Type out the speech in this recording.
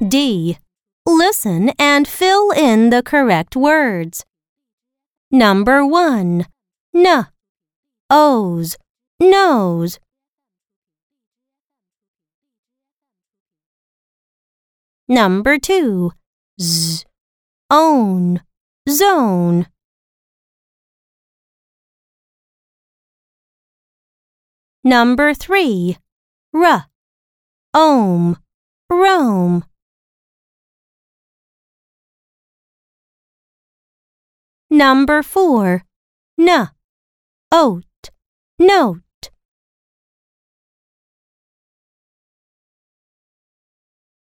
D. Listen and fill in the correct words. Number 1. N. O's. Nose. Number 2. Z. Own. Zone. Number 3. R. Ohm. Rome. Number 4. N. Oat. Note.